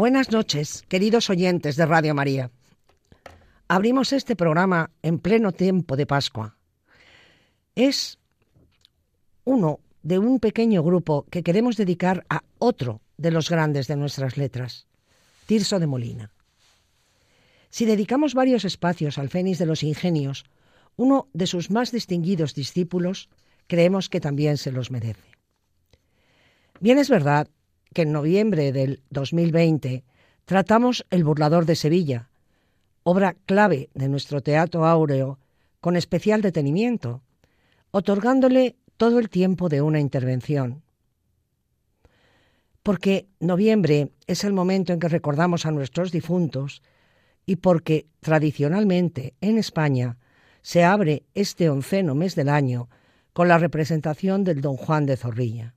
Buenas noches, queridos oyentes de Radio María. Abrimos este programa en pleno tiempo de Pascua. Es uno de un pequeño grupo que queremos dedicar a otro de los grandes de nuestras letras, Tirso de Molina. Si dedicamos varios espacios al Fénix de los Ingenios, uno de sus más distinguidos discípulos, creemos que también se los merece. Bien es verdad que en noviembre del 2020 tratamos El burlador de Sevilla, obra clave de nuestro teatro áureo, con especial detenimiento, otorgándole todo el tiempo de una intervención. Porque noviembre es el momento en que recordamos a nuestros difuntos y porque tradicionalmente en España se abre este onceno mes del año con la representación del Don Juan de Zorrilla.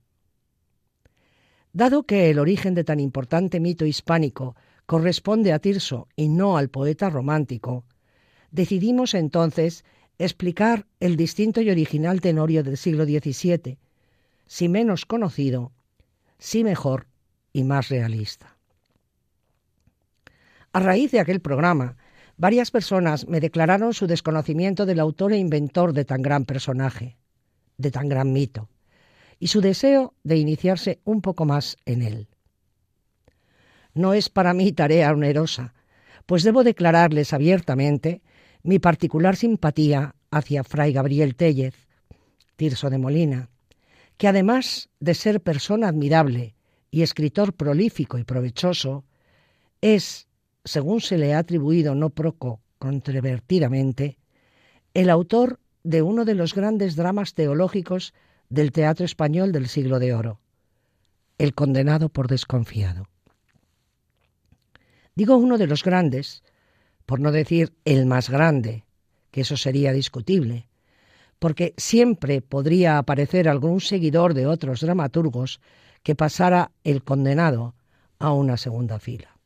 Dado que el origen de tan importante mito hispánico corresponde a Tirso y no al poeta romántico, decidimos entonces explicar el distinto y original tenorio del siglo XVII, si menos conocido, si mejor y más realista. A raíz de aquel programa, varias personas me declararon su desconocimiento del autor e inventor de tan gran personaje, de tan gran mito, y su deseo de iniciarse un poco más en él. No es para mí tarea onerosa, pues debo declararles abiertamente mi particular simpatía hacia Fray Gabriel Tellez, Tirso de Molina, que además de ser persona admirable y escritor prolífico y provechoso, es, según se le ha atribuido no poco controvertidamente, el autor de uno de los grandes dramas teológicos del teatro español del siglo de oro, El condenado por desconfiado. Digo uno de los grandes, por no decir el más grande, que eso sería discutible, porque siempre podría aparecer algún seguidor de otros dramaturgos que pasara el condenado a una segunda fila.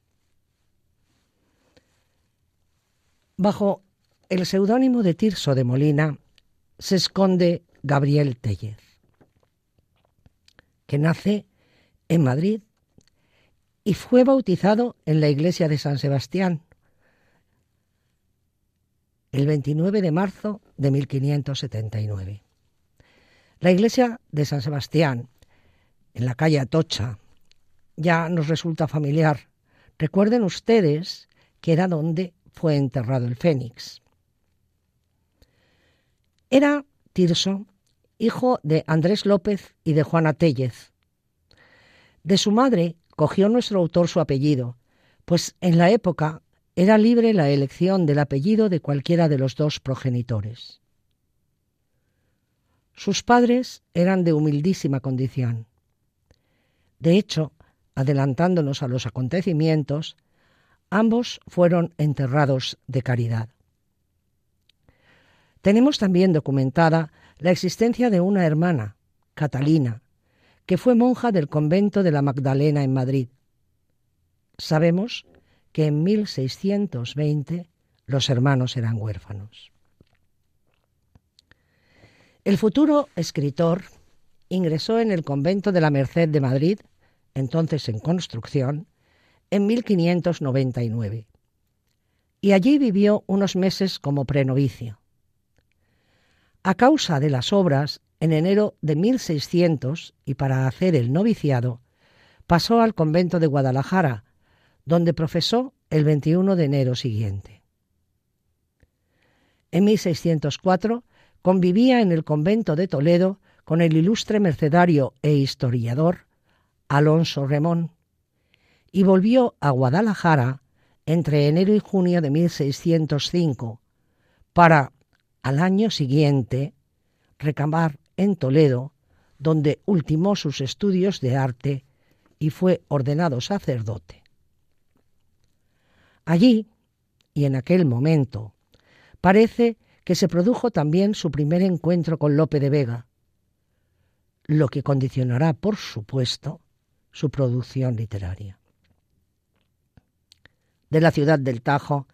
Bajo el seudónimo de Tirso de Molina se esconde Gabriel Tellez, que nace en Madrid y fue bautizado en la iglesia de San Sebastián el 29 de marzo de 1579. La iglesia de San Sebastián, en la calle Atocha, ya nos resulta familiar. Recuerden ustedes que era donde fue enterrado el Fénix. Era Tirso, hijo de Andrés López y de Juana Tellez. De su madre cogió nuestro autor su apellido, pues en la época era libre la elección del apellido de cualquiera de los dos progenitores. Sus padres eran de humildísima condición. De hecho, adelantándonos a los acontecimientos, ambos fueron enterrados de caridad. Tenemos también documentada la existencia de una hermana, Catalina, que fue monja del convento de la Magdalena en Madrid. Sabemos que en 1620 los hermanos eran huérfanos. El futuro escritor ingresó en el convento de la Merced de Madrid, entonces en construcción, en 1599, y allí vivió unos meses como prenovicio. A causa de las obras, en enero de 1600, y para hacer el noviciado, pasó al convento de Guadalajara, donde profesó el 21 de enero siguiente. En 1604 convivía en el convento de Toledo con el ilustre mercedario e historiador Alonso Remón y volvió a Guadalajara entre enero y junio de 1605 para, al año siguiente, recabar en Toledo, donde ultimó sus estudios de arte y fue ordenado sacerdote. Allí, y en aquel momento, parece que se produjo también su primer encuentro con Lope de Vega, lo que condicionará, por supuesto, su producción literaria. De la ciudad del Tajo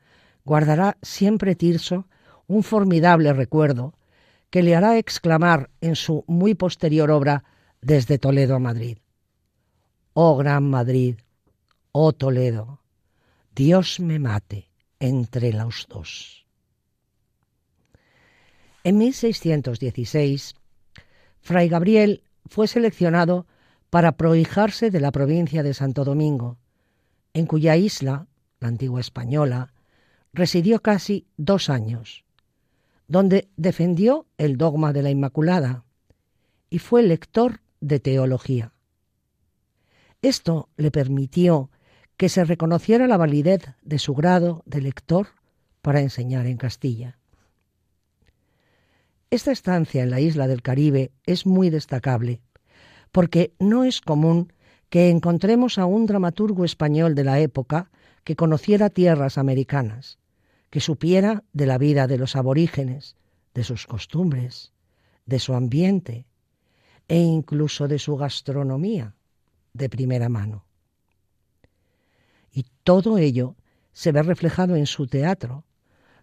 guardará siempre Tirso un formidable recuerdo que le hará exclamar en su muy posterior obra Desde Toledo a Madrid. Oh gran Madrid, oh Toledo, Dios me mate entre los dos. En 1616, Fray Gabriel fue seleccionado para prohijarse de la provincia de Santo Domingo, en cuya isla, la antigua española, residió casi dos años, donde defendió el dogma de la Inmaculada y fue lector de teología. Esto le permitió que se reconociera la validez de su grado de lector para enseñar en Castilla. Esta estancia en la isla del Caribe es muy destacable, porque no es común que encontremos a un dramaturgo español de la época que conociera tierras americanas, que supiera de la vida de los aborígenes, de sus costumbres, de su ambiente e incluso de su gastronomía de primera mano. Y todo ello se ve reflejado en su teatro,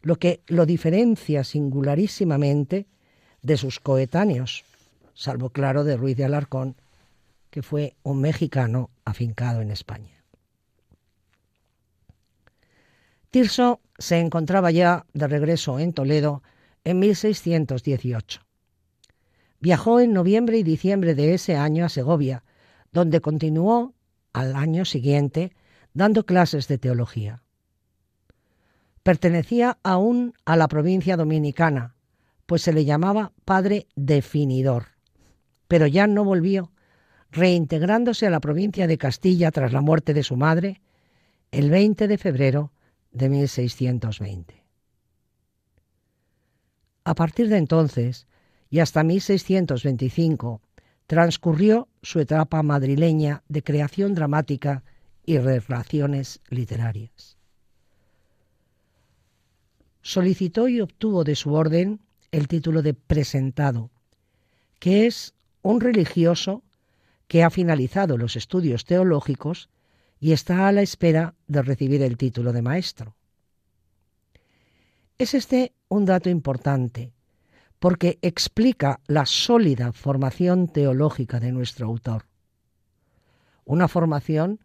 lo que lo diferencia singularísimamente de sus coetáneos, salvo claro de Ruiz de Alarcón, que fue un mexicano afincado en España. Tirso se encontraba ya de regreso en Toledo en 1618. Viajó en noviembre y diciembre de ese año a Segovia, donde continuó al año siguiente dando clases de teología. Pertenecía aún a la provincia dominicana, pues se le llamaba padre definidor, pero ya no volvió, reintegrándose a la provincia de Castilla tras la muerte de su madre el 20 de febrero de 1620. A partir de entonces y hasta 1625 transcurrió su etapa madrileña de creación dramática y relaciones literarias. Solicitó y obtuvo de su orden el título de presentado, que es un religioso que ha finalizado los estudios teológicos y está a la espera de recibir el título de maestro. Es este un dato importante, porque explica la sólida formación teológica de nuestro autor. Una formación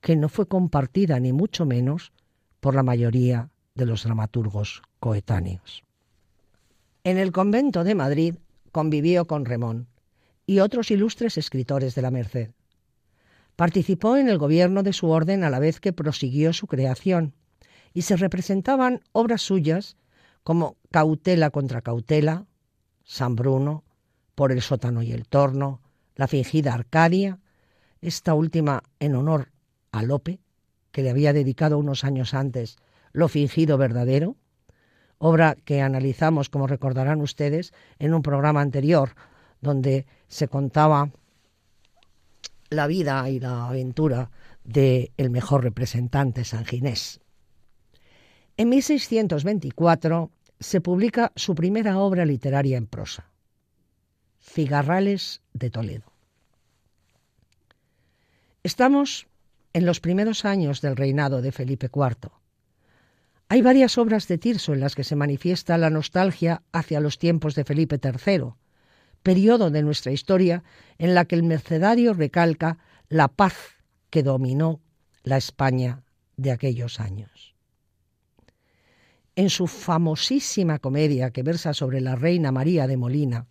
que no fue compartida ni mucho menos por la mayoría de los dramaturgos coetáneos. En el convento de Madrid convivió con Remón y otros ilustres escritores de la Merced. Participó en el gobierno de su orden a la vez que prosiguió su creación, y se representaban obras suyas como Cautela contra Cautela, San Bruno, Por el sótano y el torno, La fingida Arcadia, esta última en honor a Lope, que le había dedicado unos años antes Lo fingido verdadero, obra que analizamos, como recordarán ustedes, en un programa anterior, donde se contaba la vida y la aventura del el mejor representante sanginés. En 1624 se publica su primera obra literaria en prosa, Cigarrales de Toledo. Estamos en los primeros años del reinado de Felipe IV. Hay varias obras de Tirso en las que se manifiesta la nostalgia hacia los tiempos de Felipe III, periodo de nuestra historia en la que el mercedario recalca la paz que dominó la España de aquellos años. En su famosísima comedia que versa sobre la reina María de Molina,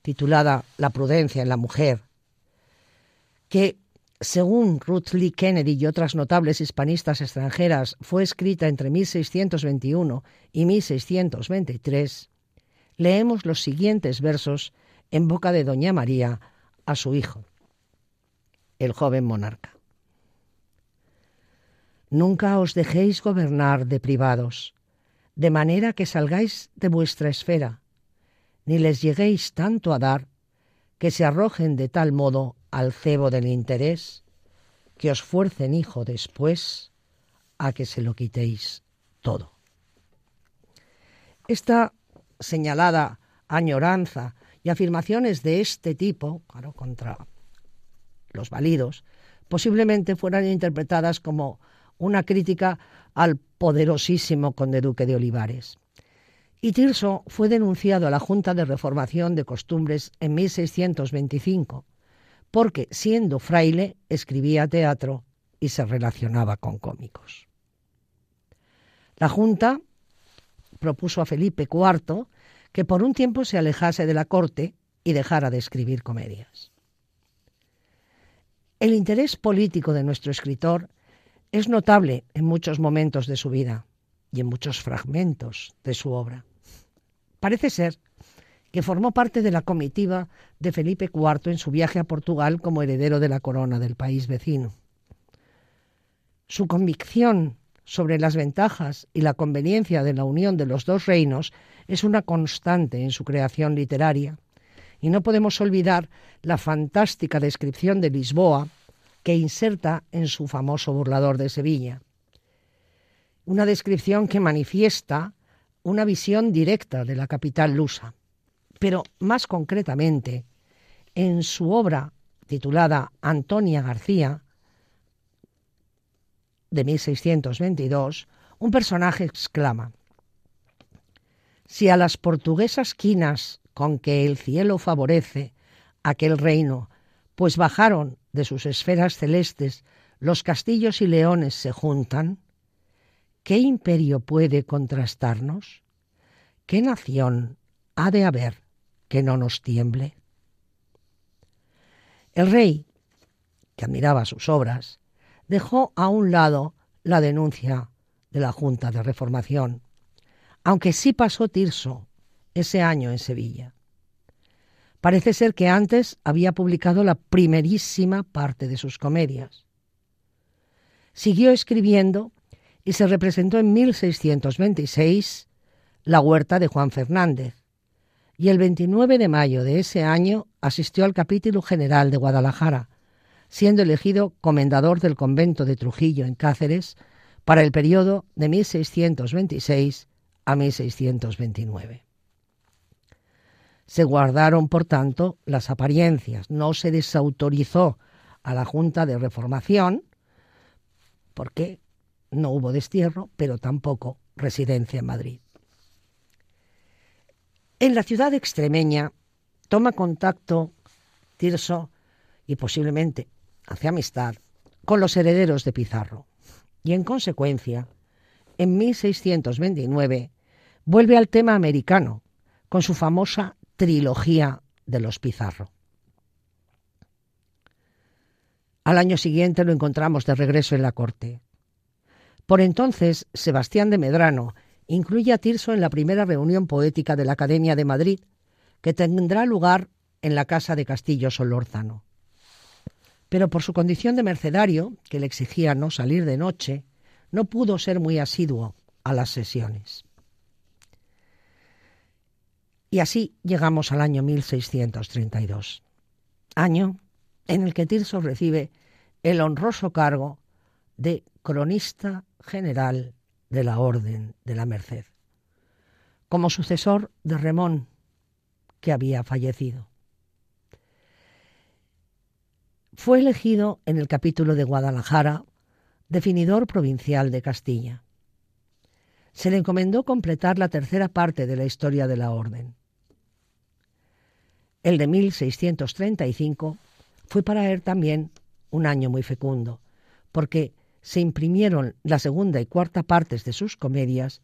titulada La prudencia en la mujer, que según Ruth Lee Kennedy y otras notables hispanistas extranjeras fue escrita entre 1621 y 1623, leemos los siguientes versos en boca de doña María a su hijo, el joven monarca. Nunca os dejéis gobernar de privados, de manera que salgáis de vuestra esfera, ni les lleguéis tanto a dar que se arrojen de tal modo al cebo del interés que os fuercen, hijo, después a que se lo quitéis todo. Esta señalada añoranza y afirmaciones de este tipo, claro, contra los válidos, posiblemente fueran interpretadas como una crítica al poderosísimo conde duque de Olivares. Y Tirso fue denunciado a la Junta de Reformación de Costumbres en 1625, porque siendo fraile escribía teatro y se relacionaba con cómicos. La Junta propuso a Felipe IV que por un tiempo se alejase de la corte y dejara de escribir comedias. El interés político de nuestro escritor es notable en muchos momentos de su vida y en muchos fragmentos de su obra. Parece ser que formó parte de la comitiva de Felipe IV en su viaje a Portugal como heredero de la corona del país vecino. Su convicción sobre las ventajas y la conveniencia de la unión de los dos reinos es una constante en su creación literaria. Y no podemos olvidar la fantástica descripción de Lisboa que inserta en su famoso burlador de Sevilla. Una descripción que manifiesta una visión directa de la capital lusa, pero más concretamente, en su obra titulada Antonia García, de 1622, un personaje exclama, Si a las portuguesas quinas con que el cielo favorece aquel reino, pues bajaron de sus esferas celestes los castillos y leones se juntan, ¿qué imperio puede contrastarnos? ¿Qué nación ha de haber que no nos tiemble? El rey, que admiraba sus obras, dejó a un lado la denuncia de la Junta de Reformación, aunque sí pasó Tirso ese año en Sevilla. Parece ser que antes había publicado la primerísima parte de sus comedias. Siguió escribiendo y se representó en 1626 La Huerta de Juan Fernández, y el 29 de mayo de ese año asistió al capítulo general de Guadalajara, siendo elegido comendador del convento de Trujillo en Cáceres para el periodo de 1626 a 1629. Se guardaron, por tanto, las apariencias, no se desautorizó a la Junta de Reformación, porque no hubo destierro, pero tampoco residencia en Madrid. En la ciudad extremeña toma contacto Tirso y posiblemente hace amistad con los herederos de Pizarro y en consecuencia, en 1629 vuelve al tema americano con su famosa trilogía de los Pizarro. Al año siguiente lo encontramos de regreso en la corte. Por entonces, Sebastián de Medrano incluye a Tirso en la primera reunión poética de la Academia de Madrid, que tendrá lugar en la Casa de Castillo Solórzano pero por su condición de mercedario, que le exigía no salir de noche, no pudo ser muy asiduo a las sesiones. Y así llegamos al año 1632, año en el que Tirso recibe el honroso cargo de cronista general de la Orden de la Merced, como sucesor de Remón, que había fallecido. Fue elegido en el capítulo de Guadalajara definidor provincial de Castilla. Se le encomendó completar la tercera parte de la historia de la orden. El de 1635 fue para él también un año muy fecundo, porque se imprimieron la segunda y cuarta partes de sus comedias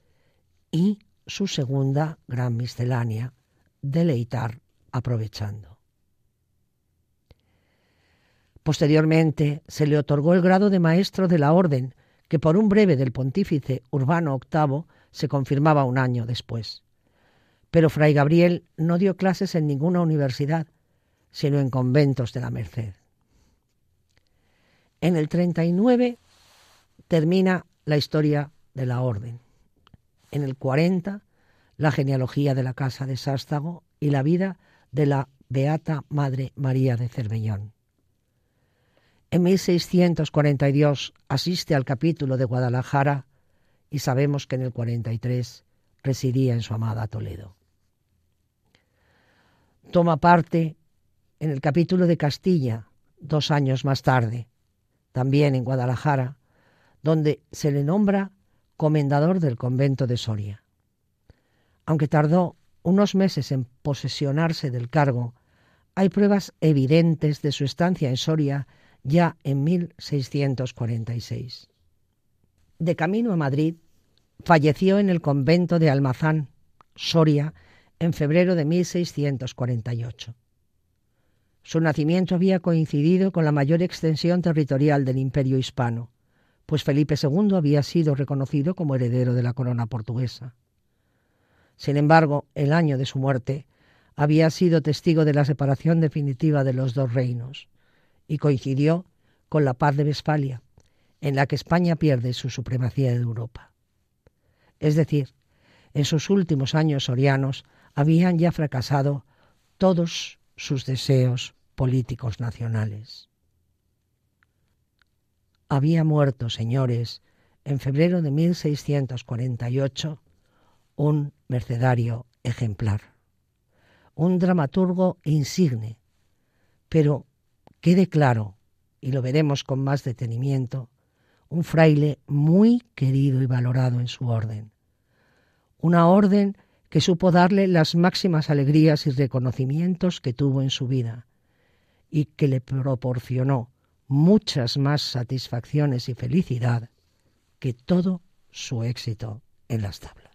y su segunda gran miscelánea, Deleitar aprovechando. Posteriormente se le otorgó el grado de maestro de la orden, que por un breve del pontífice Urbano VIII se confirmaba un año después. Pero Fray Gabriel no dio clases en ninguna universidad, sino en conventos de la Merced. En el 39 termina la historia de la orden. En el 40 la genealogía de la casa de Sástago y la vida de la Beata Madre María de Cervellón. En 1642 asiste al capítulo de Guadalajara y sabemos que en el 43 residía en su amada Toledo. Toma parte en el capítulo de Castilla dos años más tarde, también en Guadalajara, donde se le nombra comendador del convento de Soria. Aunque tardó unos meses en posesionarse del cargo, hay pruebas evidentes de su estancia en Soria ya en 1646. De camino a Madrid, falleció en el convento de Almazán, Soria, en febrero de 1648. Su nacimiento había coincidido con la mayor extensión territorial del imperio hispano, pues Felipe II había sido reconocido como heredero de la corona portuguesa. Sin embargo, el año de su muerte había sido testigo de la separación definitiva de los dos reinos y coincidió con la paz de Westfalia, en la que España pierde su supremacía en Europa. Es decir, en sus últimos años sorianos habían ya fracasado todos sus deseos políticos nacionales. Había muerto, señores, en febrero de 1648, un mercedario ejemplar, un dramaturgo insigne, pero quede claro, y lo veremos con más detenimiento, un fraile muy querido y valorado en su orden, una orden que supo darle las máximas alegrías y reconocimientos que tuvo en su vida y que le proporcionó muchas más satisfacciones y felicidad que todo su éxito en las tablas.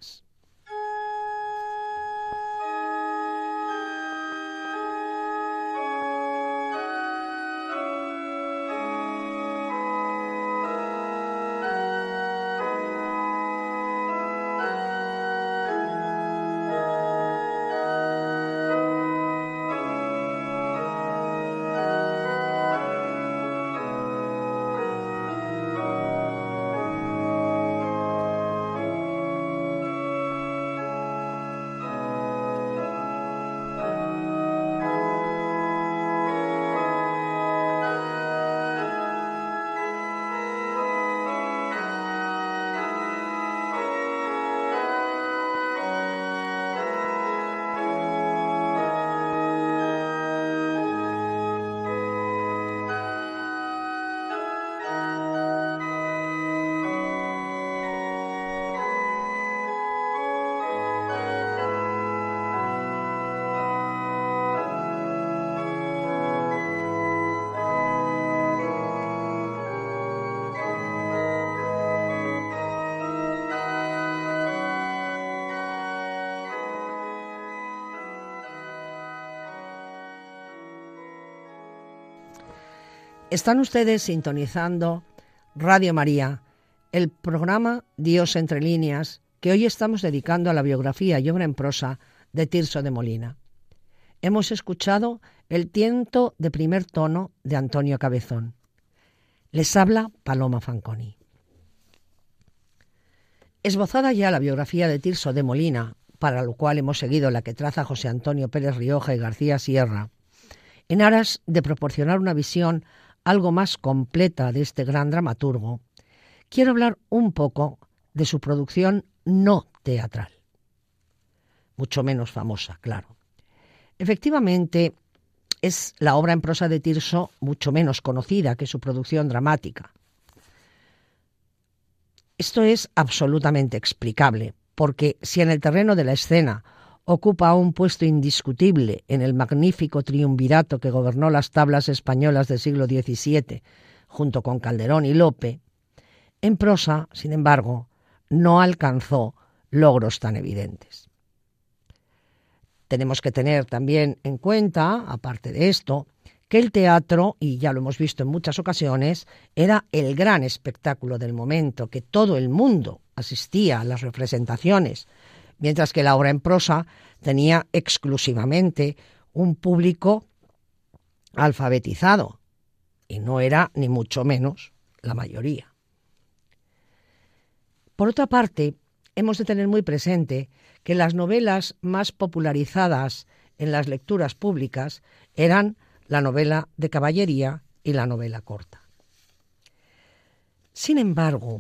Están ustedes sintonizando Radio María, el programa Dios entre líneas, que hoy estamos dedicando a la biografía y obra en prosa de Tirso de Molina. Hemos escuchado el tiento de primer tono de Antonio Cabezón. Les habla Paloma Fanconi. Esbozada ya la biografía de Tirso de Molina, para lo cual hemos seguido la que traza José Antonio Pérez Rioja y García Sierra, en aras de proporcionar una visión algo más completa de este gran dramaturgo, quiero hablar un poco de su producción no teatral, mucho menos famosa, claro. Efectivamente, es la obra en prosa de Tirso mucho menos conocida que su producción dramática. Esto es absolutamente explicable, porque si en el terreno de la escena ocupa un puesto indiscutible en el magnífico triunvirato que gobernó las tablas españolas del siglo XVII, junto con Calderón y Lope, en prosa, sin embargo, no alcanzó logros tan evidentes. Tenemos que tener también en cuenta, aparte de esto, que el teatro, y ya lo hemos visto en muchas ocasiones, era el gran espectáculo del momento, que todo el mundo asistía a las representaciones, mientras que la obra en prosa tenía exclusivamente un público alfabetizado, y no era ni mucho menos la mayoría. Por otra parte, hemos de tener muy presente que las novelas más popularizadas en las lecturas públicas eran la novela de caballería y la novela corta. Sin embargo,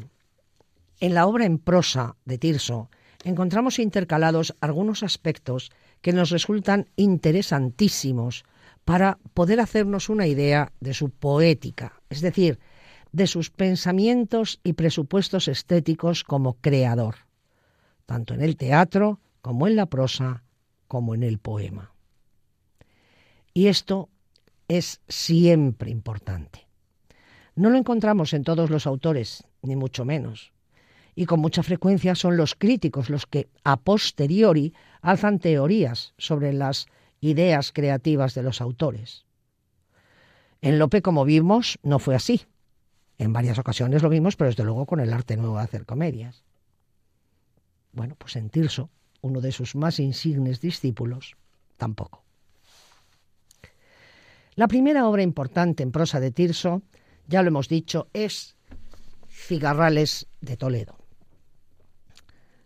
en la obra en prosa de Tirso encontramos intercalados algunos aspectos que nos resultan interesantísimos para poder hacernos una idea de su poética, es decir, de sus pensamientos y presupuestos estéticos como creador, tanto en el teatro como en la prosa como en el poema. Y esto es siempre importante. No lo encontramos en todos los autores, ni mucho menos. Y con mucha frecuencia son los críticos los que a posteriori alzan teorías sobre las ideas creativas de los autores. En Lope, como vimos, no fue así. En varias ocasiones lo vimos, pero desde luego con el arte nuevo de hacer comedias. Bueno, pues en Tirso, uno de sus más insignes discípulos, tampoco. La primera obra importante en prosa de Tirso, ya lo hemos dicho, es Cigarrales de Toledo.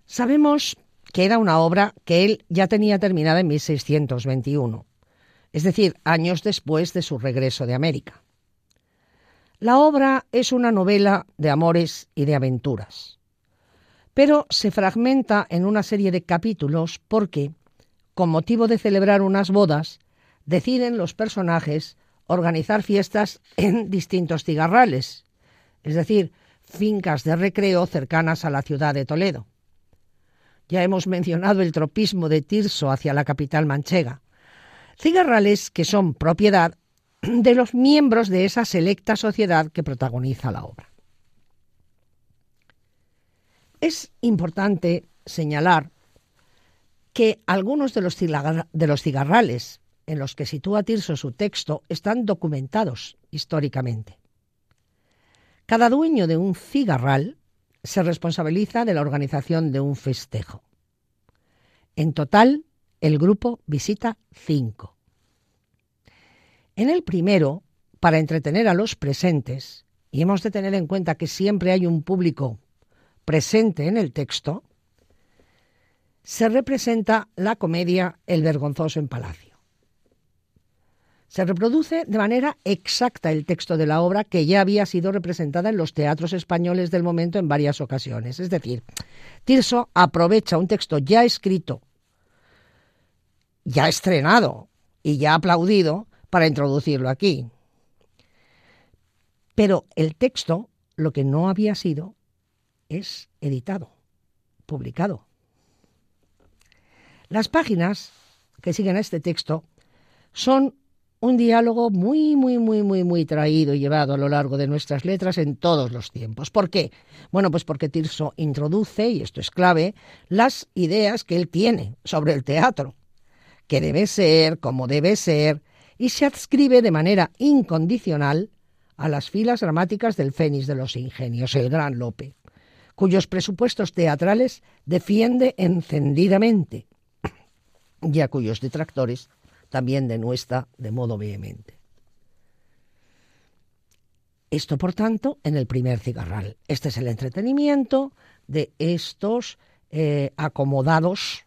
Sabemos que era una obra que él ya tenía terminada en 1621, es decir, años después de su regreso de América. La obra es una novela de amores y de aventuras, pero se fragmenta en una serie de capítulos porque, con motivo de celebrar unas bodas, deciden los personajes organizar fiestas en distintos cigarrales, es decir, fincas de recreo cercanas a la ciudad de Toledo. Ya hemos mencionado el tropismo de Tirso hacia la capital manchega. Cigarrales que son propiedad de los miembros de esa selecta sociedad que protagoniza la obra. Es importante señalar que algunos de los, de los cigarrales en los que sitúa Tirso su texto están documentados históricamente. Cada dueño de un cigarral se responsabiliza de la organización de un festejo. En total, el grupo visita cinco. En el primero, para entretener a los presentes, y hemos de tener en cuenta que siempre hay un público presente en el texto, se representa la comedia El vergonzoso en palacio. Se reproduce de manera exacta el texto de la obra que ya había sido representada en los teatros españoles del momento en varias ocasiones. Es decir, Tirso aprovecha un texto ya escrito, ya estrenado y ya aplaudido para introducirlo aquí. Pero el texto, lo que no había sido, es editado, publicado. Las páginas que siguen a este texto son un diálogo muy, muy, muy, muy, muy traído y llevado a lo largo de nuestras letras en todos los tiempos. ¿Por qué? Bueno, pues porque Tirso introduce, y esto es clave, las ideas que él tiene sobre el teatro, que debe ser, cómo debe ser, y se adscribe de manera incondicional a las filas dramáticas del Fénix de los Ingenios, el Gran Lope, cuyos presupuestos teatrales defiende encendidamente y a cuyos detractores también denuestra de modo vehemente. Esto, por tanto, en el primer cigarral. Este es el entretenimiento de estos eh, acomodados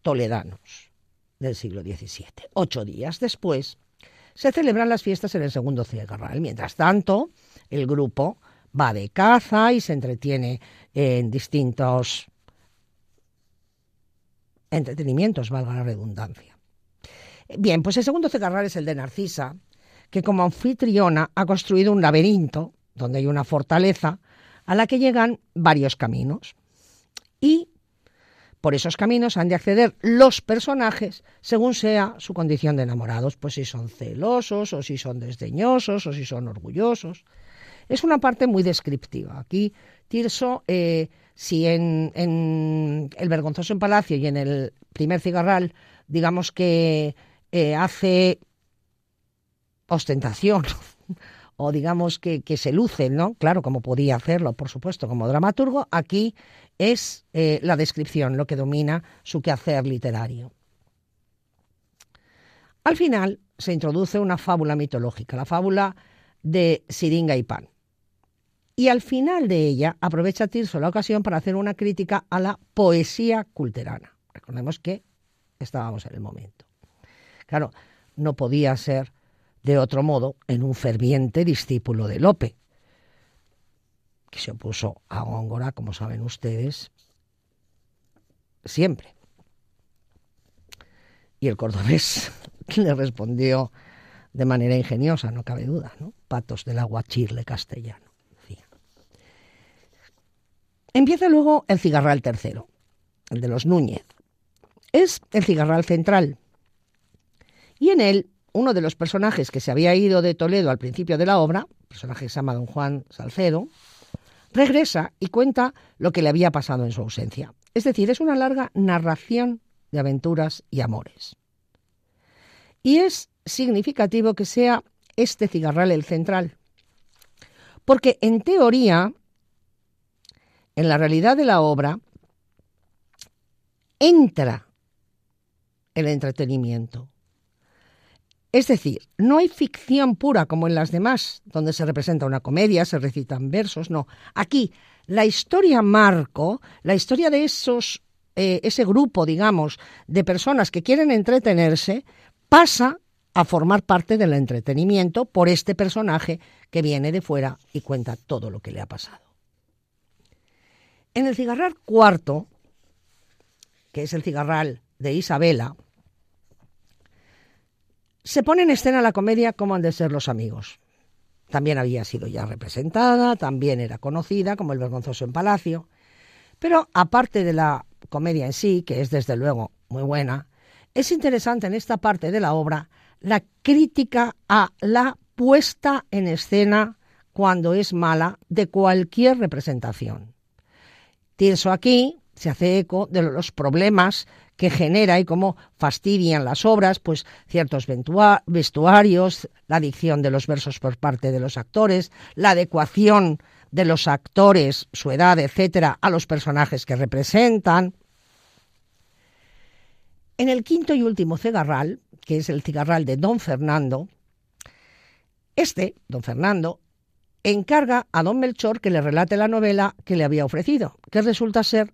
toledanos del siglo XVII. Ocho días después se celebran las fiestas en el segundo cigarral. Mientras tanto, el grupo va de caza y se entretiene en distintos entretenimientos, valga la redundancia. Bien, pues el segundo cigarral es el de Narcisa, que como anfitriona ha construido un laberinto donde hay una fortaleza a la que llegan varios caminos. Y por esos caminos han de acceder los personajes según sea su condición de enamorados, pues si son celosos o si son desdeñosos o si son orgullosos. Es una parte muy descriptiva. Aquí Tirso, eh, si en, en, El vergonzoso en Palacio y en el primer cigarral, digamos que eh, hace ostentación o digamos que, se luce, ¿no? Claro, como podía hacerlo, por supuesto, como dramaturgo, aquí es eh, la descripción lo que domina su quehacer literario. Al final se introduce una fábula mitológica, la fábula de Siringa y Pan. Y al final de ella aprovecha Tirso la ocasión para hacer una crítica a la poesía culterana. Recordemos que estábamos en el momento. Claro, no podía ser de otro modo en un ferviente discípulo de Lope, que se opuso a Góngora, como saben ustedes, siempre. Y el cordobés le respondió de manera ingeniosa, no cabe duda, ¿no? Patos del aguachirle castellano. Empieza luego el cigarral tercero, el de los Núñez. Es el cigarral central. Y en él, uno de los personajes que se había ido de Toledo al principio de la obra, personaje que se llama don Juan Salcedo, regresa y cuenta lo que le había pasado en su ausencia. Es decir, es una larga narración de aventuras y amores. Y es significativo que sea este cigarral el central, porque en teoría, en la realidad de la obra, entra el entretenimiento. Es decir, no hay ficción pura como en las demás, donde se representa una comedia, se recitan versos, no. Aquí, la historia marco, la historia de esos, eh, ese grupo, digamos, de personas que quieren entretenerse, pasa a formar parte del entretenimiento por este personaje que viene de fuera y cuenta todo lo que le ha pasado. En el cigarral cuarto, que es el cigarral de Isabela, se pone en escena la comedia como han de ser los amigos. También había sido ya representada, también era conocida como El Vergonzoso en Palacio, pero aparte de la comedia en sí, que es desde luego muy buena, es interesante en esta parte de la obra la crítica a la puesta en escena cuando es mala de cualquier representación. Tirso aquí se hace eco de los problemas que genera y cómo fastidian las obras, pues ciertos vestuarios, la dicción de los versos por parte de los actores, la adecuación de los actores, su edad, etcétera, a los personajes que representan. En el quinto y último cigarral, que es el cigarral de Don Fernando, este, Don Fernando, encarga a Don Melchor que le relate la novela que le había ofrecido, que resulta ser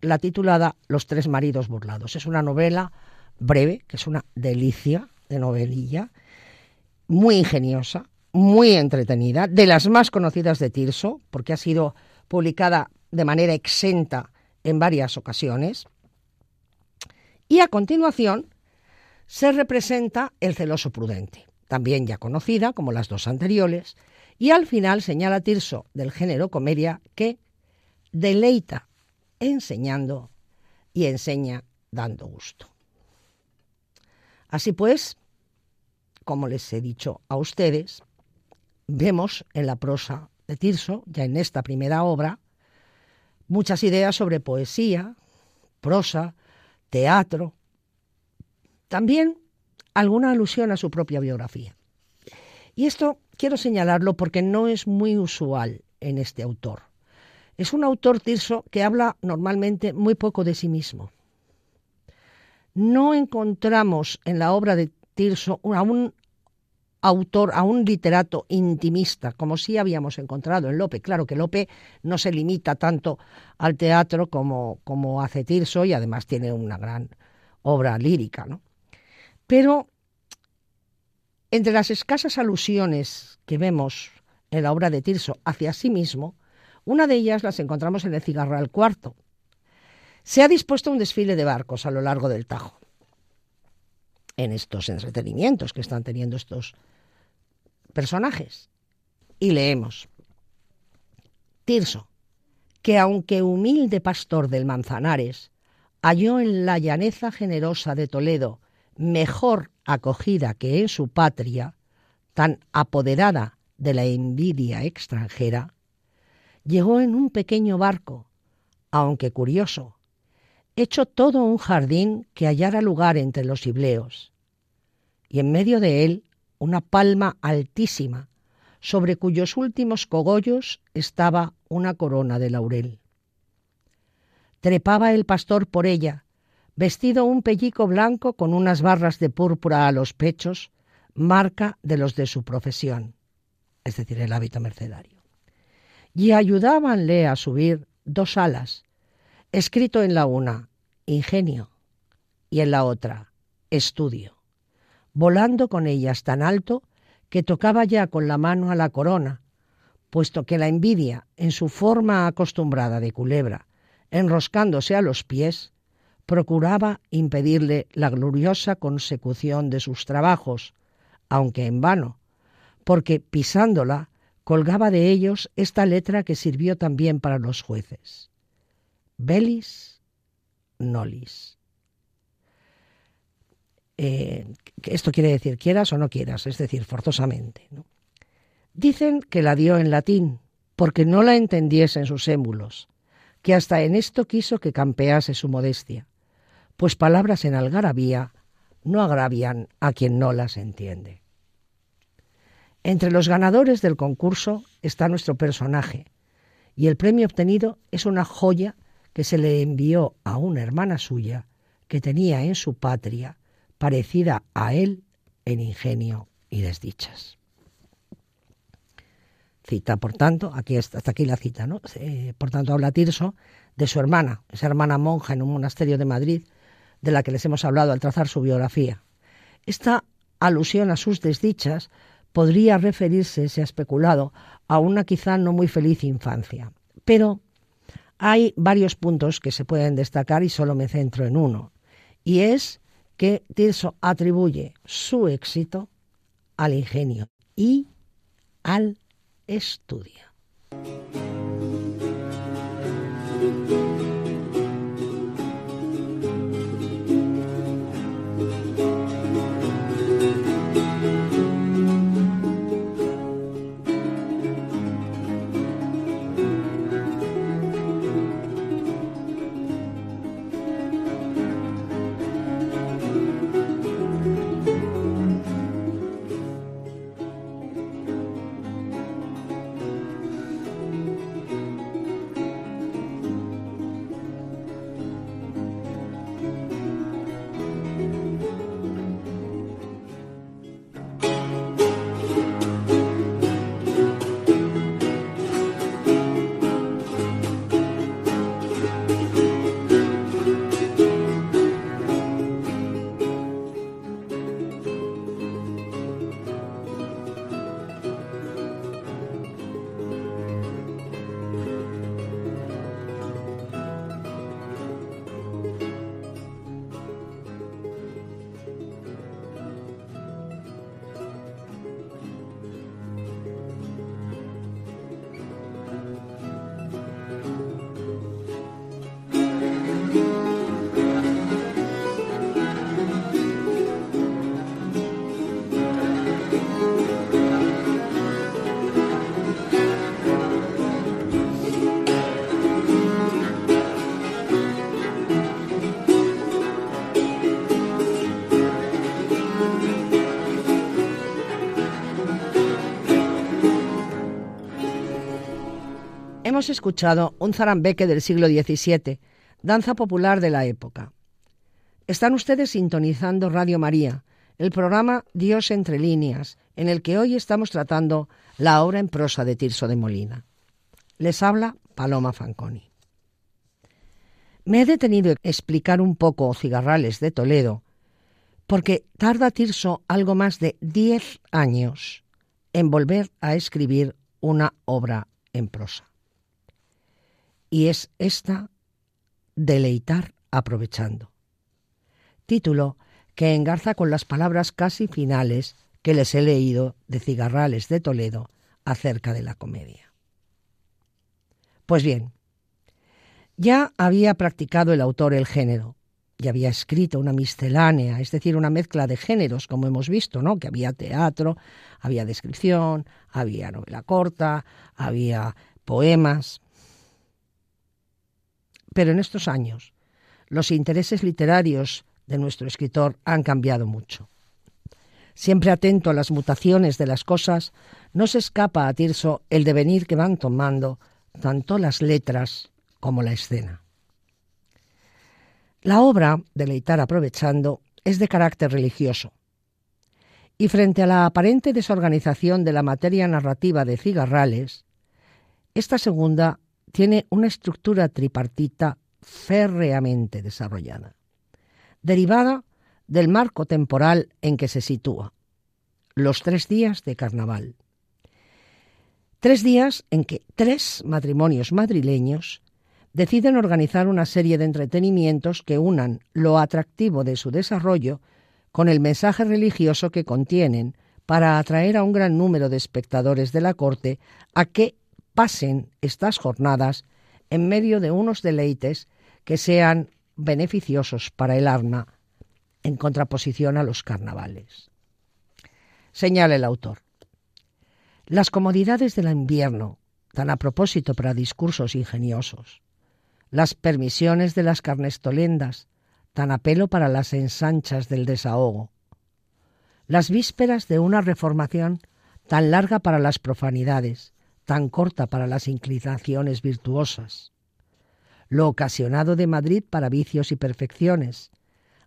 la titulada Los tres maridos burlados. Es una novela breve, que es una delicia de novelilla, muy ingeniosa, muy entretenida, de las más conocidas de Tirso, porque ha sido publicada de manera exenta en varias ocasiones. Y a continuación se representa el celoso prudente, también ya conocida como las dos anteriores, y al final señala Tirso del género comedia que deleita enseñando y enseña dando gusto. Así pues, como les he dicho a ustedes, vemos en la prosa de Tirso, ya en esta primera obra, muchas ideas sobre poesía, prosa, teatro, también alguna alusión a su propia biografía. Y esto quiero señalarlo porque no es muy usual en este autor. Es un autor Tirso que habla normalmente muy poco de sí mismo. No encontramos en la obra de Tirso a un autor, a un literato intimista, como sí habíamos encontrado en Lope. Claro que Lope no se limita tanto al teatro como, como hace Tirso y además tiene una gran obra lírica. ¿no? Pero entre las escasas alusiones que vemos en la obra de Tirso hacia sí mismo, una de ellas las encontramos en el Cigarral Cuarto. Se ha dispuesto un desfile de barcos a lo largo del Tajo. En estos entretenimientos que están teniendo estos personajes. Y leemos. Tirso, que aunque humilde pastor del Manzanares, halló en la llaneza generosa de Toledo mejor acogida que en su patria, tan apoderada de la envidia extranjera, llegó en un pequeño barco, aunque curioso, hecho todo un jardín que hallara lugar entre los ibleos, y en medio de él una palma altísima, sobre cuyos últimos cogollos estaba una corona de laurel. Trepaba el pastor por ella, vestido un pellico blanco con unas barras de púrpura a los pechos, marca de los de su profesión, es decir, el hábito mercedario y ayudábanle a subir dos alas, escrito en la una, ingenio, y en la otra estudio, volando con ellas tan alto que tocaba ya con la mano a la corona, puesto que la envidia, en su forma acostumbrada de culebra, enroscándose a los pies, procuraba impedirle la gloriosa consecución de sus trabajos, aunque en vano, porque pisándola colgaba de ellos esta letra que sirvió también para los jueces. Belis nolis. Eh, esto quiere decir quieras o no quieras, es decir, forzosamente. Dicen que la dio en latín, porque no la entendiesen sus émulos, que hasta en esto quiso que campease su modestia, pues palabras en algarabía no agravian a quien no las entiende. Entre los ganadores del concurso está nuestro personaje, y el premio obtenido es una joya que se le envió a una hermana suya que tenía en su patria parecida a él en ingenio y desdichas. Cita, por tanto, aquí hasta aquí la cita, ¿no? Por tanto, habla Tirso de su hermana, esa hermana monja en un monasterio de Madrid, de la que les hemos hablado al trazar su biografía. Esta alusión a sus desdichas podría referirse, se ha especulado, a una quizá no muy feliz infancia. Pero hay varios puntos que se pueden destacar y solo me centro en uno, y es que Tirso atribuye su éxito al ingenio y al estudio. Hemos escuchado un zarambeque del siglo XVII, danza popular de la época. Están ustedes sintonizando Radio María, el programa Dios entre líneas, en el que hoy estamos tratando la obra en prosa de Tirso de Molina. Les habla Paloma Fanconi. Me he detenido a explicar un poco Cigarrales de Toledo, porque tarda Tirso algo más de diez años en volver a escribir una obra en prosa y es esta Deleitar aprovechando. Título que engarza con las palabras casi finales que les he leído de Cigarrales de Toledo acerca de la comedia. Pues bien, ya había practicado el autor el género, y había escrito una miscelánea, es decir, una mezcla de géneros, como hemos visto, ¿no? Que había teatro, había descripción, había novela corta, había poemas. Pero en estos años, los intereses literarios de nuestro escritor han cambiado mucho. Siempre atento a las mutaciones de las cosas, no se escapa a Tirso el devenir que van tomando tanto las letras como la escena. La obra, Deleitar aprovechando, es de carácter religioso. Y frente a la aparente desorganización de la materia narrativa de Cigarrales, esta segunda tiene una estructura tripartita férreamente desarrollada. derivada del marco temporal en que se sitúa, los tres días de carnaval. Tres días en que tres matrimonios madrileños deciden organizar una serie de entretenimientos que unan lo atractivo de su desarrollo con el mensaje religioso que contienen para atraer a un gran número de espectadores de la corte a que pasen estas jornadas en medio de unos deleites que sean beneficiosos para el alma en contraposición a los carnavales. Señala el autor. Las comodidades del invierno, tan a propósito para discursos ingeniosos, las permisiones de las carnestolendas, tan a pelo para las ensanchas del desahogo, las vísperas de una reformación tan larga para las profanidades, tan corta para las inclinaciones virtuosas, lo ocasionado de Madrid para vicios y perfecciones,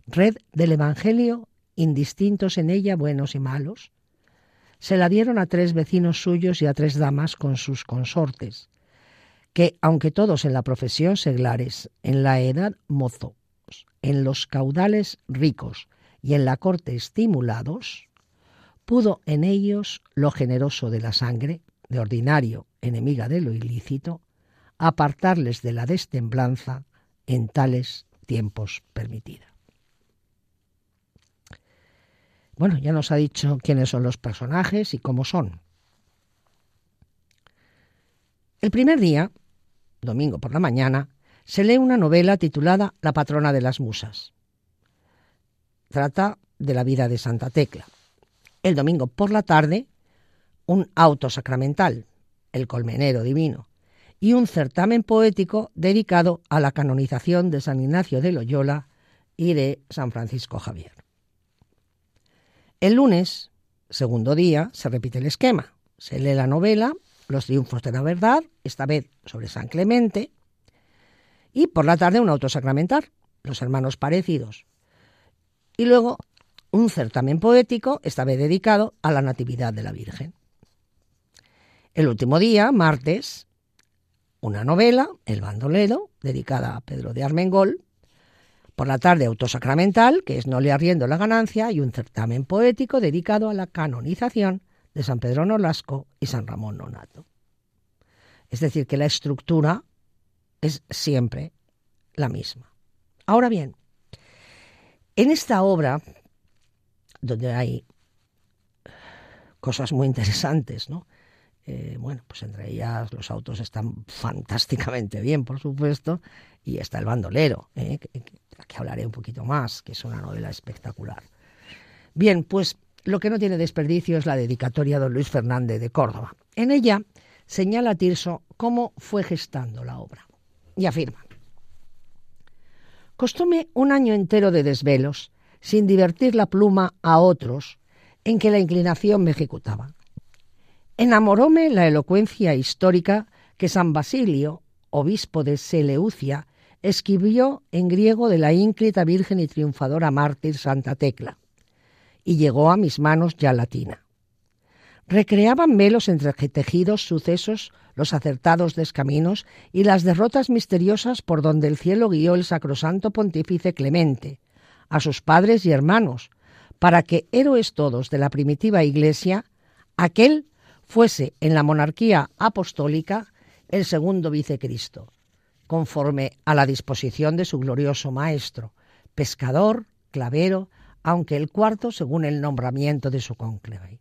red del Evangelio, indistintos en ella buenos y malos, se la dieron a tres vecinos suyos y a tres damas con sus consortes, que, aunque todos en la profesión seglares, en la edad mozo, en los caudales ricos. Y en la corte estimulados, pudo en ellos lo generoso de la sangre, de ordinario enemiga de lo ilícito, apartarles de la destemblanza en tales tiempos permitida. Bueno, ya nos ha dicho quiénes son los personajes y cómo son. El primer día, domingo por la mañana, se lee una novela titulada La patrona de las musas. Trata de la vida de Santa Tecla. El domingo por la tarde, un auto sacramental, el colmenero divino, y un certamen poético dedicado a la canonización de San Ignacio de Loyola y de San Francisco Javier. El lunes, segundo día, se repite el esquema. Se lee la novela Los triunfos de la verdad, esta vez sobre San Clemente, y por la tarde un auto sacramental, Los hermanos parecidos. Y luego un certamen poético, esta vez dedicado a la Natividad de la Virgen. El último día, martes, una novela, El bandolero, dedicada a Pedro de Armengol. Por la tarde, autosacramental, que es No le arriendo la ganancia, y un certamen poético dedicado a la canonización de San Pedro Nolasco y San Ramón Nonato. Es decir, que la estructura es siempre la misma. Ahora bien, en esta obra, donde hay cosas muy interesantes, ¿no? Eh, bueno, pues entre ellas los autos están fantásticamente bien, por supuesto, y está El bandolero, eh, que, que hablaré un poquito más, que es una novela espectacular. Bien, pues lo que no tiene desperdicio es la dedicatoria de don Luis Fernández de Córdoba. En ella señala Tirso cómo fue gestando la obra. Y afirma, costóme un año entero de desvelos, sin divertir la pluma a otros, en que la inclinación me ejecutaba Enamoróme la elocuencia histórica que San Basilio, obispo de Seleucia, escribió en griego de la ínclita virgen y triunfadora mártir Santa Tecla, y llegó a mis manos ya latina. Recreábanme los entretejidos sucesos, los acertados descaminos y las derrotas misteriosas por donde el cielo guió el sacrosanto pontífice Clemente, a sus padres y hermanos, para que héroes todos de la primitiva Iglesia, aquel fuese en la monarquía apostólica el segundo vicecristo, conforme a la disposición de su glorioso maestro, pescador, clavero, aunque el cuarto según el nombramiento de su cónclave.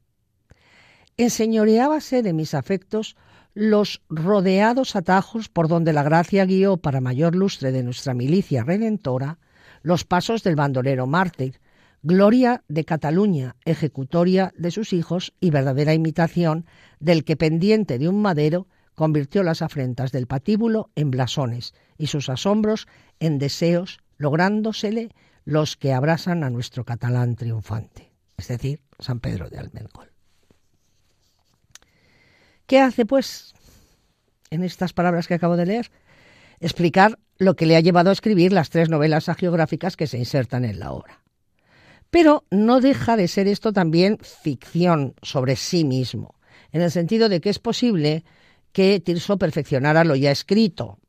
Enseñoreábase de mis afectos los rodeados atajos por donde la gracia guió para mayor lustre de nuestra milicia redentora los pasos del bandolero mártir, gloria de Cataluña, ejecutoria de sus hijos y verdadera imitación del que pendiente de un madero convirtió las afrentas del patíbulo en blasones y sus asombros en deseos, lográndosele los que abrasan a nuestro catalán triunfante, es decir, San Pedro de Almengol. ¿Qué hace, pues, en estas palabras que acabo de leer? Explicar lo que le ha llevado a escribir las tres novelas agiográficas que se insertan en la obra. Pero no deja de ser esto también ficción sobre sí mismo, en el sentido de que es posible que Tirso perfeccionara lo ya escrito,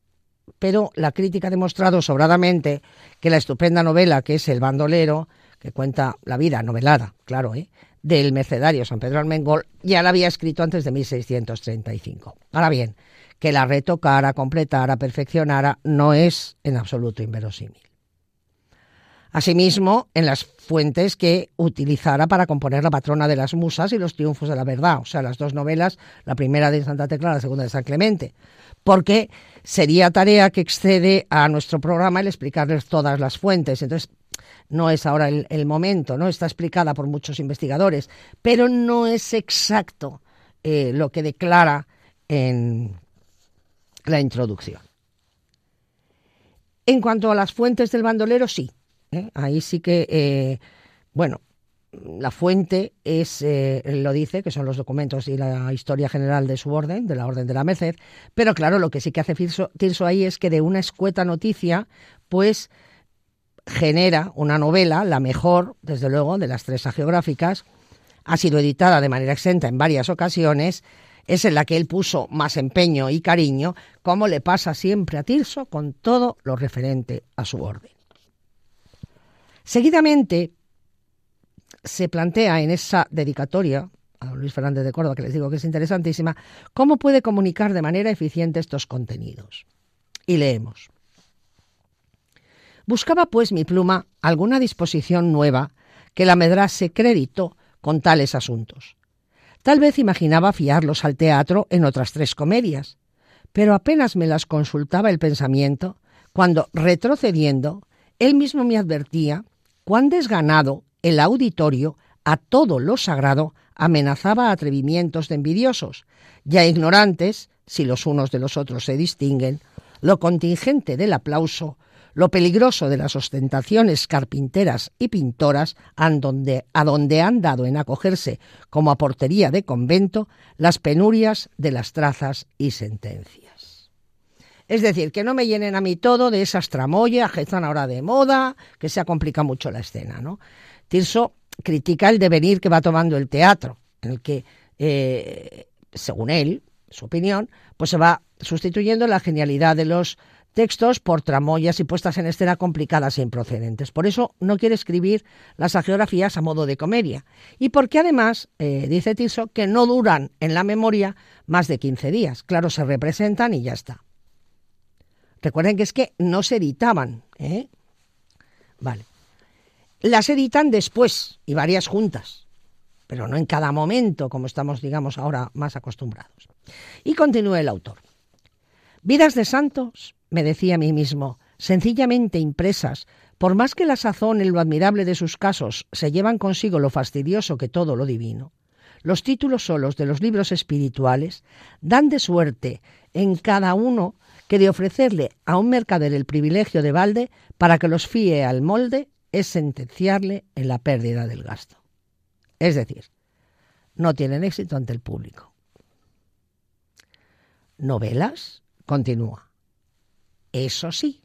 pero la crítica ha demostrado sobradamente que la estupenda novela que es El bandolero, que cuenta la vida novelada, claro, ¿eh? del mercedario San Pedro Almengol, ya la había escrito antes de 1635. Ahora bien, que la retocara, completara, perfeccionara, no es en absoluto inverosímil. Asimismo, en las fuentes que utilizara para componer La patrona de las musas y Los triunfos de la verdad, o sea, las dos novelas, la primera de Santa Tecla, la segunda de San Clemente, porque sería tarea que excede a nuestro programa el explicarles todas las fuentes. Entonces, no es ahora el, momento, ¿no? Está explicada por muchos investigadores, pero no es exacto eh, lo que declara en la introducción. En cuanto a las fuentes del bandolero, sí, ¿eh? Ahí sí que, eh, bueno, la fuente es, eh, lo dice, que son los documentos y la historia general de su orden, de la Orden de la Merced, pero claro, lo que sí que hace Tirso, ahí es que de una escueta noticia, pues genera una novela, la mejor, desde luego, de las tres geográficas, ha sido editada de manera exenta en varias ocasiones, es en la que él puso más empeño y cariño, como le pasa siempre a Tirso con todo lo referente a su orden. Seguidamente se plantea en esa dedicatoria a Luis Fernández de Córdoba, que les digo que es interesantísima, cómo puede comunicar de manera eficiente estos contenidos. Y leemos. Buscaba, pues, mi pluma alguna disposición nueva que la medrase crédito con tales asuntos. Tal vez imaginaba fiarlos al teatro en otras tres comedias, pero apenas me las consultaba el pensamiento, cuando, retrocediendo, él mismo me advertía cuán desganado el auditorio a todo lo sagrado amenazaba atrevimientos de envidiosos, ya ignorantes, si los unos de los otros se distinguen, lo contingente del aplauso, lo peligroso de las ostentaciones carpinteras y pintoras, a donde, han dado en acogerse como a portería de convento las penurias de las trazas y sentencias. Es decir, que no me llenen a mí todo de esas tramoyas que están ahora de moda, que se ha complicado mucho la escena, ¿no? Tirso critica el devenir que va tomando el teatro, en el que, eh, según él, su opinión, pues se va sustituyendo la genialidad de los textos por tramoyas y puestas en escena complicadas e improcedentes. Por eso no quiere escribir las agiografías a modo de comedia. Y porque además, eh, dice Tirso, que no duran en la memoria más de 15 días. Claro, se representan y ya está. Recuerden que es que no se editaban. ¿eh? Vale. Las editan después y varias juntas, pero no en cada momento, como estamos, digamos, ahora más acostumbrados. Y continúa el autor. Vidas de santos, me decía a mí mismo, sencillamente impresas, por más que la sazón en lo admirable de sus casos se llevan consigo lo fastidioso que todo lo divino, los títulos solos de los libros espirituales dan de suerte en cada uno que de ofrecerle a un mercader el privilegio de balde para que los fíe al molde es sentenciarle en la pérdida del gasto. Es decir, no tienen éxito ante el público. ¿Novelas? Continúa. Eso sí,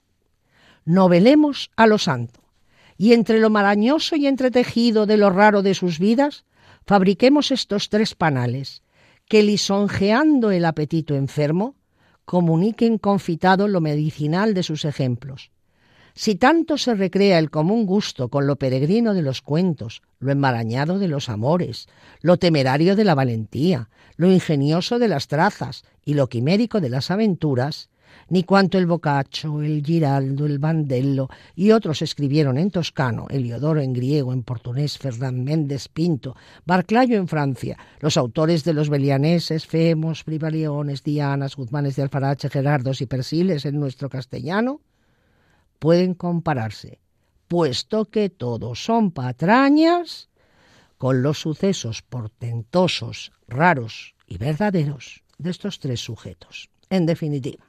novelemos a lo santo, y entre lo marañoso y entretejido de lo raro de sus vidas, fabriquemos estos tres panales, que lisonjeando el apetito enfermo, comuniquen confitado lo medicinal de sus ejemplos. Si tanto se recrea el común gusto con lo peregrino de los cuentos, lo enmarañado de los amores, lo temerario de la valentía, lo ingenioso de las trazas y lo quimérico de las aventuras, ni cuanto el Boccaccio, el Giraldo, el Bandello y otros escribieron en toscano, Eliodoro en griego, en portugués, Fernán Méndez Pinto, Barclayo en Francia, los autores de los belianeses, Femos, Privaleones, Dianas, Guzmanes de Alfarache, Gerardos y Persiles en nuestro castellano, pueden compararse, puesto que todos son patrañas con los sucesos portentosos, raros y verdaderos de estos tres sujetos. En definitiva,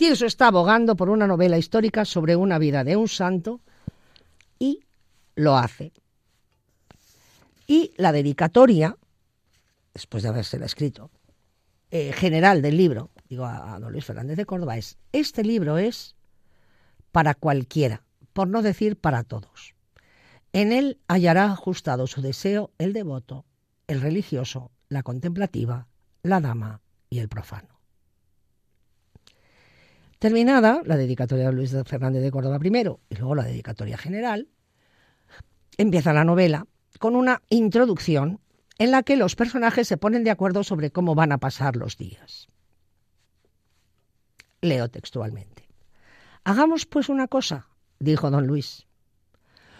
Tirso está abogando por una novela histórica sobre una vida de un santo y lo hace. Y la dedicatoria, después de habérsela escrito, eh, general del libro, digo a, a don Luis Fernández de Córdoba, es, este libro es para cualquiera, por no decir para todos. En él hallará ajustado su deseo el devoto, el religioso, la contemplativa, la dama y el profano. Terminada la dedicatoria de Luis Fernández de Córdoba primero y luego la dedicatoria general, empieza la novela con una introducción en la que los personajes se ponen de acuerdo sobre cómo van a pasar los días. Leo textualmente. Hagamos pues una cosa, dijo don Luis.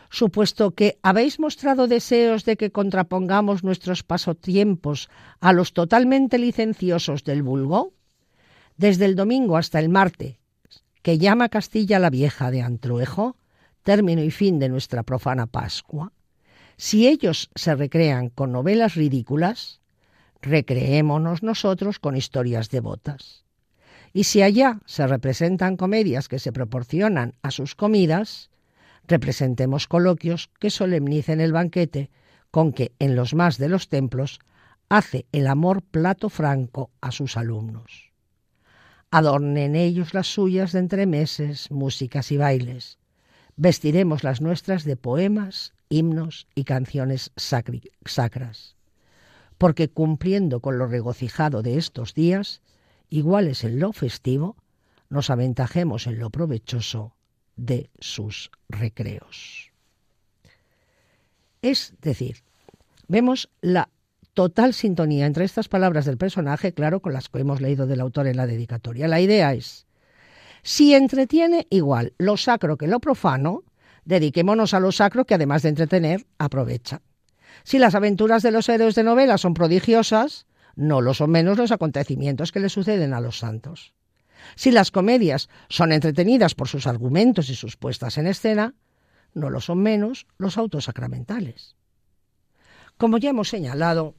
Supuesto que habéis mostrado deseos de que contrapongamos nuestros pasatiempos a los totalmente licenciosos del vulgo, desde el domingo hasta el martes, que llama Castilla la Vieja de Antruejo, término y fin de nuestra profana Pascua, si ellos se recrean con novelas ridículas, recreémonos nosotros con historias devotas. Y si allá se representan comedias que se proporcionan a sus comidas, representemos coloquios que solemnicen el banquete con que en los más de los templos hace el amor plato franco a sus alumnos. Adornen ellos las suyas de entremeses, músicas y bailes. Vestiremos las nuestras de poemas, himnos y canciones sacras. Porque cumpliendo con lo regocijado de estos días, iguales en lo festivo, nos aventajemos en lo provechoso de sus recreos. Es decir, vemos la total sintonía entre estas palabras del personaje, claro, con las que hemos leído del autor en la dedicatoria. La idea es, si entretiene igual lo sacro que lo profano, dediquémonos a lo sacro que además de entretener, aprovecha. Si las aventuras de los héroes de novela son prodigiosas, no lo son menos los acontecimientos que le suceden a los santos. Si las comedias son entretenidas por sus argumentos y sus puestas en escena, no lo son menos los autos sacramentales. Como ya hemos señalado,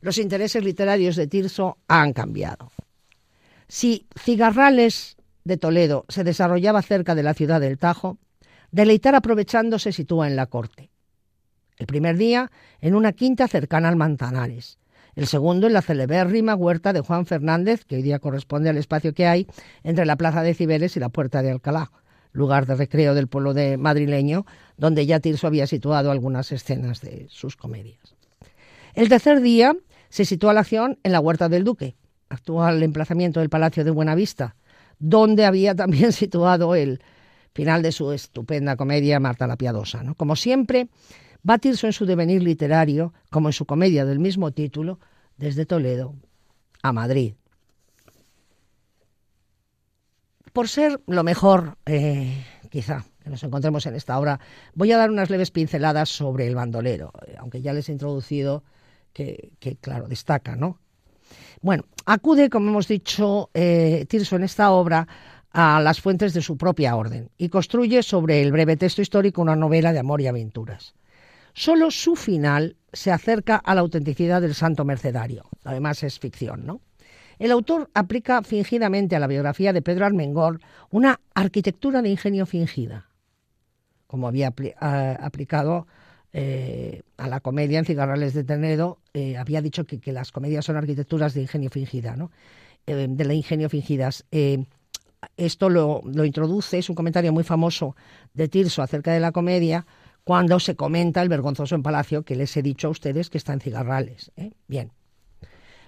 los intereses literarios de Tirso han cambiado. Si Cigarrales de Toledo se desarrollaba cerca de la ciudad del Tajo, Deleitar aprovechando se sitúa en la corte. El primer día en una quinta cercana al Mantanares, el segundo en la celebérrima huerta de Juan Fernández, que hoy día corresponde al espacio que hay entre la plaza de Cibeles y la puerta de Alcalá, lugar de recreo del pueblo de madrileño, donde ya Tirso había situado algunas escenas de sus comedias. El tercer día se sitúa la acción en la huerta del Duque, actual emplazamiento del Palacio de Buenavista, donde había también situado el final de su estupenda comedia Marta la Piadosa. ¿no? Como siempre, va en su devenir literario, como en su comedia del mismo título, desde Toledo a Madrid. Por ser lo mejor, eh, quizá, que nos encontremos en esta obra, voy a dar unas leves pinceladas sobre el bandolero, eh, aunque ya les he introducido que, claro, destaca, ¿no? Bueno, acude, como hemos dicho, eh, Tirso en esta obra a las fuentes de su propia orden y construye sobre el breve texto histórico una novela de amor y aventuras. Solo su final se acerca a la autenticidad del santo mercedario. Además es ficción, ¿no? El autor aplica fingidamente a la biografía de Pedro Armengol una arquitectura de ingenio fingida, como había aplicado eh, a la comedia en Cigarrales de Tenedo, eh, había dicho que, las comedias son arquitecturas de ingenio fingida, ¿no? Eh, de la ingenio fingidas. esto lo, lo introduce, es un comentario muy famoso de Tirso acerca de la comedia, cuando se comenta el vergonzoso en Palacio que les he dicho a ustedes que está en Cigarrales. Bien.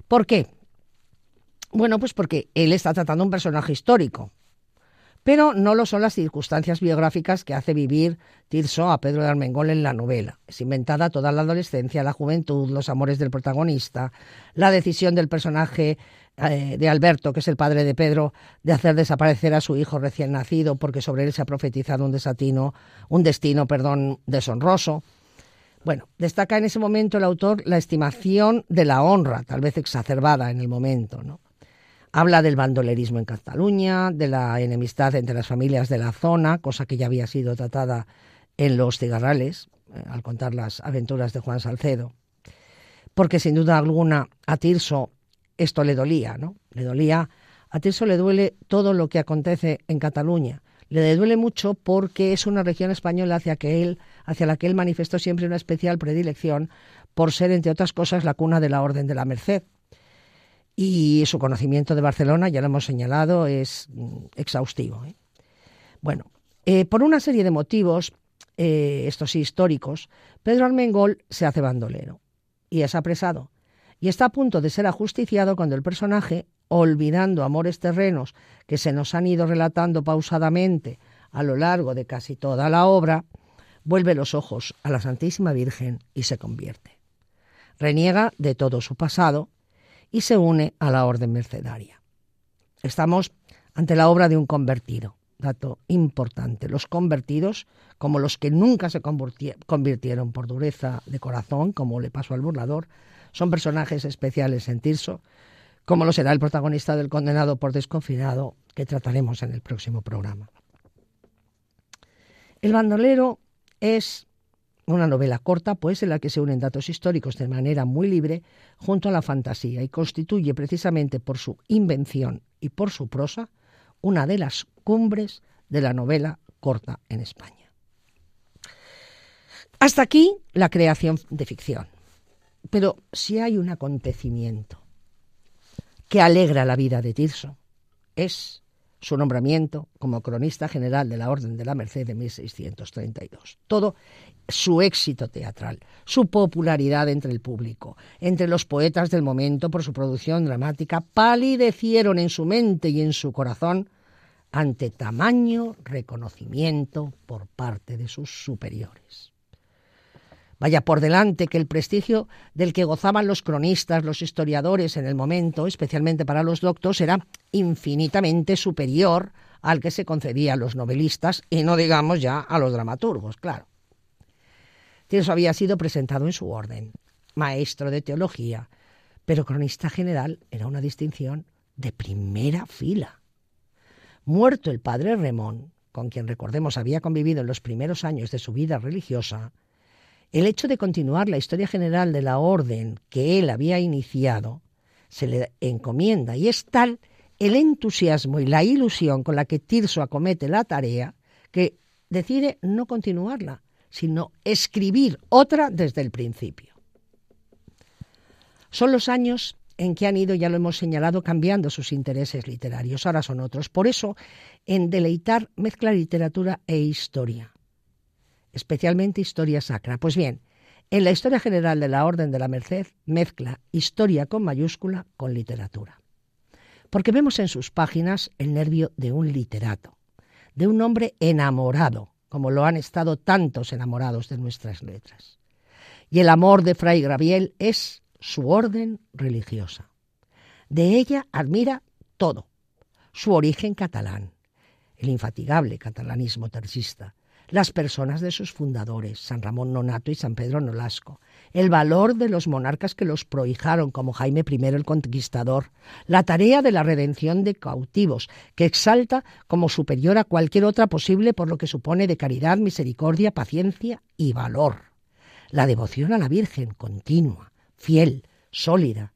¿Por qué? Bueno, pues porque él está tratando un personaje histórico, pero no lo son las circunstancias biográficas que hace vivir Tirso a Pedro de Armengol en la novela. Es inventada toda la adolescencia, la juventud, los amores del protagonista, la decisión del personaje eh, de Alberto, que es el padre de Pedro, de hacer desaparecer a su hijo recién nacido porque sobre él se ha profetizado un desatino, un destino, perdón, deshonroso. Bueno, destaca en ese momento el autor la estimación de la honra, tal vez exacerbada en el momento, ¿no? Habla del bandolerismo en Cataluña, de la enemistad entre las familias de la zona, cosa que ya había sido tratada en Los Cigarrales, eh, al contar las aventuras de Juan Salcedo. Porque sin duda alguna a Tirso esto le dolía, ¿no? Le dolía, a Tirso le duele todo lo que acontece en Cataluña. Le duele mucho porque es una región española hacia, hacia la que él manifestó siempre una especial predilección por ser, entre otras cosas, la cuna de la Orden de la Merced. Y su conocimiento de Barcelona, ya lo hemos señalado, es mm, exhaustivo. ¿eh? Bueno, eh, por una serie de motivos, eh, estos sí históricos, Pedro Armengol se hace bandolero y es apresado y está a punto de ser ajusticiado cuando el personaje olvidando amores terrenos que se nos han ido relatando pausadamente a lo largo de casi toda la obra, vuelve los ojos a la Santísima Virgen y se convierte. Reniega de todo su pasado y se une a la orden mercedaria. Estamos ante la obra de un convertido, dato importante. Los convertidos, como los que nunca se convirtieron por dureza de corazón, como le pasó al burlador, son personajes especiales en Tirso, como lo será el protagonista del condenado por desconfinado, que trataremos en el próximo programa. El bandolero es una novela corta, pues, en la que se unen datos históricos de manera muy libre junto a la fantasía y constituye precisamente por su invención y por su prosa una de las cumbres de la novela corta en España. Hasta aquí la creación de ficción. Pero si hay un acontecimiento que alegra la vida de Tirso, es su nombramiento como cronista general de la Orden de la Merced de 1632. Todo su éxito teatral, su popularidad entre el público, entre los poetas del momento por su producción dramática, palidecieron en su mente y en su corazón ante tamaño reconocimiento por parte de sus superiores. Vaya por delante que el prestigio del que gozaban los cronistas, los historiadores en el momento, especialmente para los doctos, era infinitamente superior al que se concedía a los novelistas y no digamos ya a los dramaturgos, claro. Tirso había sido presentado en su orden, maestro de teología, pero cronista general era una distinción de primera fila. Muerto el padre Remón, con quien recordemos había convivido en los primeros años de su vida religiosa, el hecho de continuar la historia general de la orden que él había iniciado se le encomienda y es tal el entusiasmo y la ilusión con la que Tirso acomete la tarea que decide no continuarla, sino escribir otra desde el principio. Son los años en que han ido, ya lo hemos señalado, cambiando sus intereses literarios. Ahora son otros. Por eso, en Deleitar mezcla literatura e historia especialmente historia sacra. Pues bien, en la historia general de la Orden de la Merced mezcla historia con mayúscula con literatura. Porque vemos en sus páginas el nervio de un literato, de un hombre enamorado, como lo han estado tantos enamorados de nuestras letras. Y el amor de Fray Graviel es su orden religiosa. De ella admira todo, su origen catalán, el infatigable catalanismo tercista, las personas de sus fundadores, San Ramón Nonato y San Pedro Nolasco, el valor de los monarcas que los prohijaron, como Jaime I el Conquistador, la tarea de la redención de cautivos, que exalta como superior a cualquier otra posible por lo que supone de caridad, misericordia, paciencia y valor, la devoción a la Virgen continua, fiel, sólida,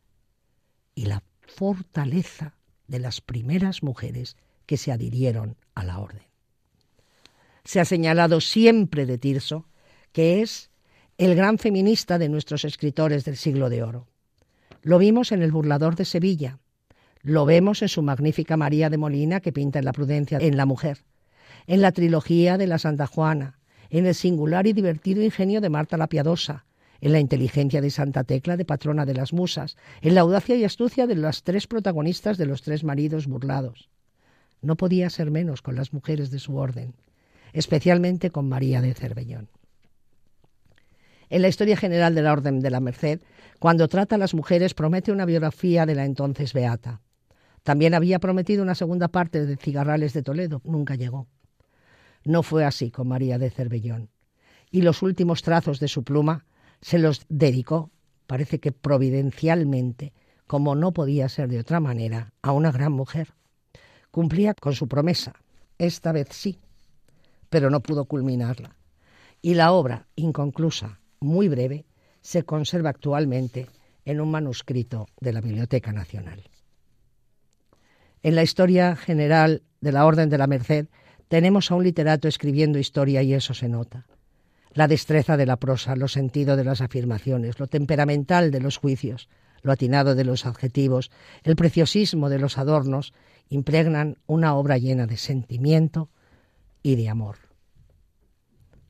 y la fortaleza de las primeras mujeres que se adhirieron a la orden se ha señalado siempre de Tirso, que es el gran feminista de nuestros escritores del siglo de oro. Lo vimos en El burlador de Sevilla, lo vemos en su magnífica María de Molina que pinta en la prudencia en la mujer, en la trilogía de la Santa Juana, en el singular y divertido ingenio de Marta la Piadosa, en la inteligencia de Santa Tecla de patrona de las musas, en la audacia y astucia de las tres protagonistas de los tres maridos burlados. No podía ser menos con las mujeres de su orden especialmente con María de Cervellón. En la historia general de la Orden de la Merced, cuando trata a las mujeres, promete una biografía de la entonces Beata. También había prometido una segunda parte de Cigarrales de Toledo, nunca llegó. No fue así con María de Cervellón. Y los últimos trazos de su pluma se los dedicó, parece que providencialmente, como no podía ser de otra manera, a una gran mujer. Cumplía con su promesa, esta vez sí, pero no pudo culminarla. Y la obra, inconclusa, muy breve, se conserva actualmente en un manuscrito de la Biblioteca Nacional. En la historia general de la Orden de la Merced tenemos a un literato escribiendo historia y eso se nota. La destreza de la prosa, lo sentido de las afirmaciones, lo temperamental de los juicios, lo atinado de los adjetivos, el preciosismo de los adornos, impregnan una obra llena de sentimiento y de amor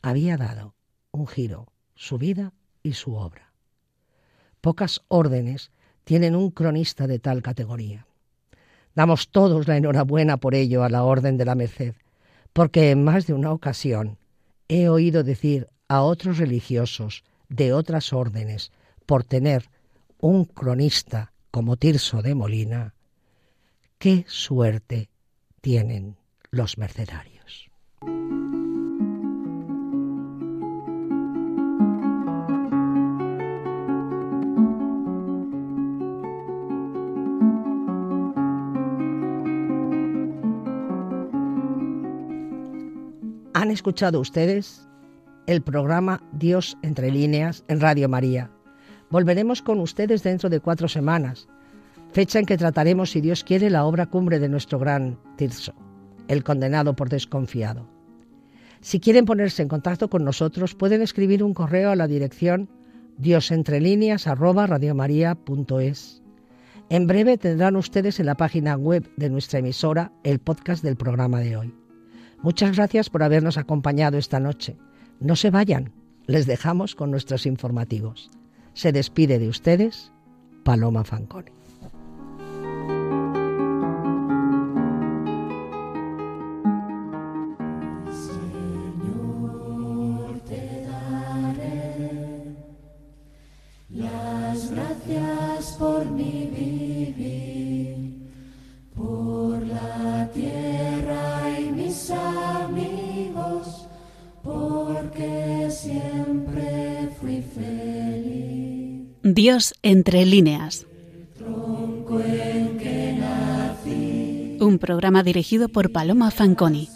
había dado un giro su vida y su obra. Pocas órdenes tienen un cronista de tal categoría. Damos todos la enhorabuena por ello a la Orden de la Merced, porque en más de una ocasión he oído decir a otros religiosos de otras órdenes por tener un cronista como Tirso de Molina, qué suerte tienen los mercenarios. Escuchado ustedes el programa Dios entre líneas en Radio María. Volveremos con ustedes dentro de cuatro semanas, fecha en que trataremos, si Dios quiere, la obra cumbre de nuestro gran Tirso, el condenado por desconfiado. Si quieren ponerse en contacto con nosotros, pueden escribir un correo a la dirección diosentrelíneas@radiomaria.es. En breve tendrán ustedes en la página web de nuestra emisora el podcast del programa de hoy. Muchas gracias por habernos acompañado esta noche. No se vayan, les dejamos con nuestros informativos. Se despide de ustedes Paloma Fanconi. Dios entre líneas. Un programa dirigido por Paloma Fanconi.